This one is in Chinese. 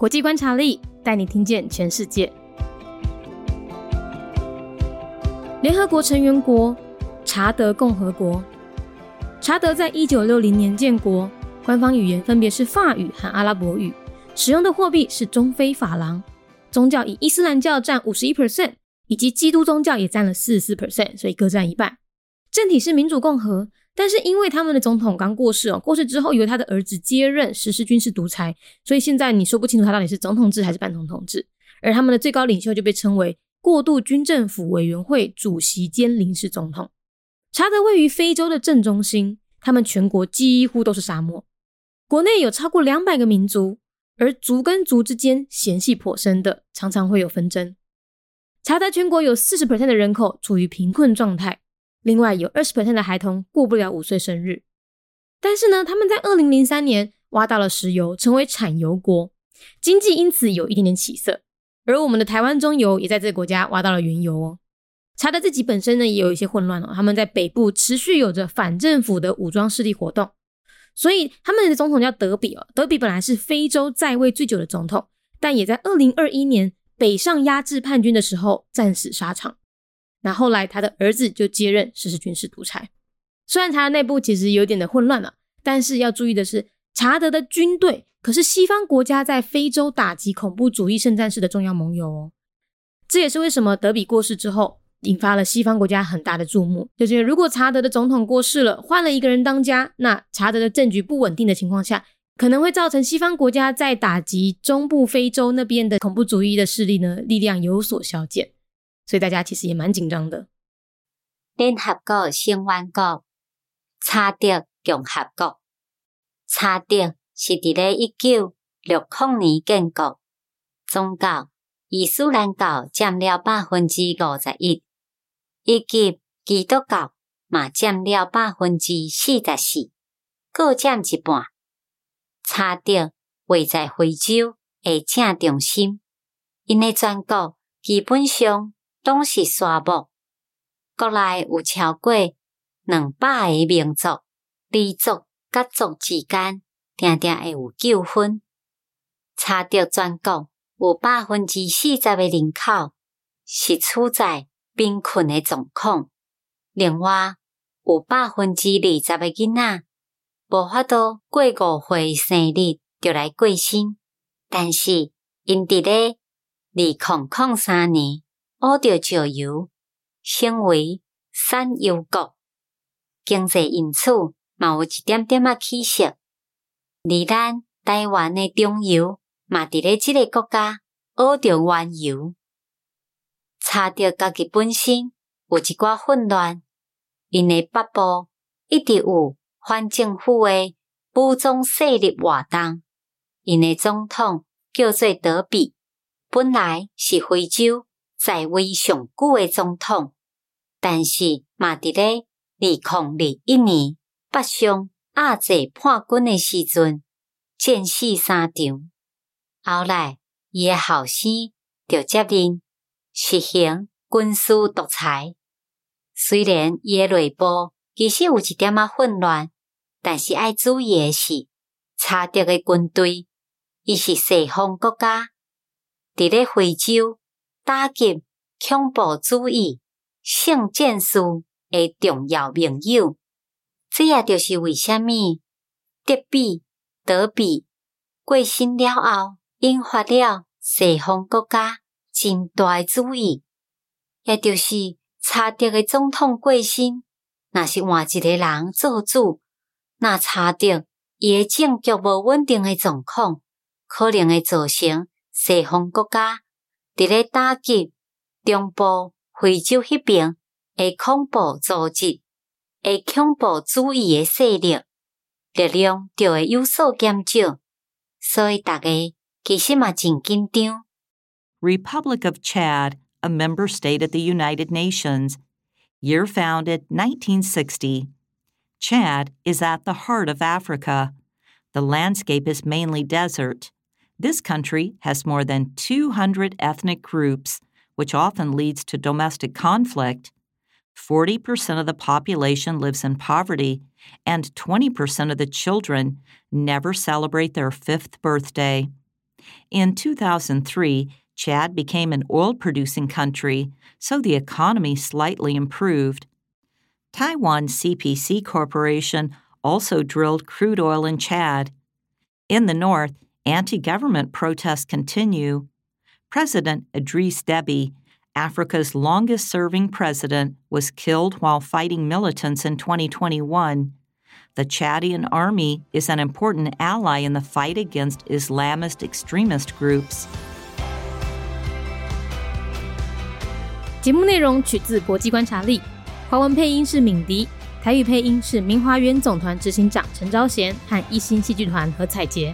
国际观察力带你听见全世界。联合国成员国查德共和国，查德在一九六零年建国，官方语言分别是法语和阿拉伯语，使用的货币是中非法郎，宗教以伊斯兰教占五十一 percent，以及基督宗教也占了四十四 percent，所以各占一半。政体是民主共和。但是因为他们的总统刚过世哦，过世之后由他的儿子接任实施军事独裁，所以现在你说不清楚他到底是总统制还是半总统制。而他们的最高领袖就被称为过渡军政府委员会主席兼临时总统。查德位于非洲的正中心，他们全国几乎都是沙漠，国内有超过两百个民族，而族跟族之间嫌隙颇深的，常常会有纷争。查德全国有四十 percent 的人口处于贫困状态。另外有二十 percent 的孩童过不了五岁生日，但是呢，他们在二零零三年挖到了石油，成为产油国，经济因此有一点点起色。而我们的台湾中油也在这个国家挖到了原油哦。查德自己本身呢也有一些混乱哦，他们在北部持续有着反政府的武装势力活动，所以他们的总统叫德比哦。德比本来是非洲在位最久的总统，但也在二零二一年北上压制叛军的时候战死沙场。那后来，他的儿子就接任实施军事独裁。虽然查德内部其实有点的混乱了，但是要注意的是，查德的军队可是西方国家在非洲打击恐怖主义圣战士的重要盟友哦。这也是为什么德比过世之后，引发了西方国家很大的注目。就是如果查德的总统过世了，换了一个人当家，那查德的政局不稳定的情况下，可能会造成西方国家在打击中部非洲那边的恐怖主义的势力呢力量有所消减。所以大家其实也蛮紧张的。联合国成员国查德共和国，查德是伫咧一九六零年建国，宗教伊斯兰教占了百分之五十一，以及基督教嘛占了百分之四十四，各占一半。查德位在非洲诶正中心，因诶全国基本上。拢是沙漠，国内有超过两百个民族，黎族甲族之间定定会有纠纷。查到全国有百分之四十个人口是处在贫困的状况，另外有百分之二十个囡仔无法度过五岁生日就来过生，但是因伫咧二零零三年。学着石油，成为产油国，经济因此嘛有一点点啊起色。而咱台湾的中油嘛伫咧即个国家学着原油，查着家己本身有一寡混乱，因的北部一直有反政府的武装势力活动。因的总统叫做德比，本来是非洲。在位上久的总统，但是嘛伫咧二零二一年北上亚济叛军的时阵战死沙场，后来伊的后生就接任实行军事独裁。虽然伊的内部其实有一点仔混乱，但是爱注意的是，查德的军队伊是西方国家伫咧非洲。打击恐怖主义圣战士的重要盟友，这也就是为虾米德比德比过身了后，引发了西方国家真大诶注意。也就是查德诶总统过身，若是换一个人做主，那查德伊诶政局无稳定诶状况，可能会造成西方国家。伫咧打击中部非洲迄边诶恐怖组织、诶恐怖主义诶势力，力量就会有所减少，所以大家其实嘛真紧张。Republic of Chad, a member state of the United Nations, year founded 1960. Chad is at the heart of Africa. The landscape is mainly desert. This country has more than 200 ethnic groups, which often leads to domestic conflict. 40% of the population lives in poverty, and 20% of the children never celebrate their fifth birthday. In 2003, Chad became an oil producing country, so the economy slightly improved. Taiwan CPC Corporation also drilled crude oil in Chad. In the north, anti government protests continue. President Idris Deby, Africa's longest serving president, was killed while fighting militants in 2021. The Chadian army is an important ally in the fight against Islamist extremist groups. 节目内容取自国际观察力，华文配音是敏迪，台语配音是明华园总团执行长陈昭贤和一星戏剧团何彩杰，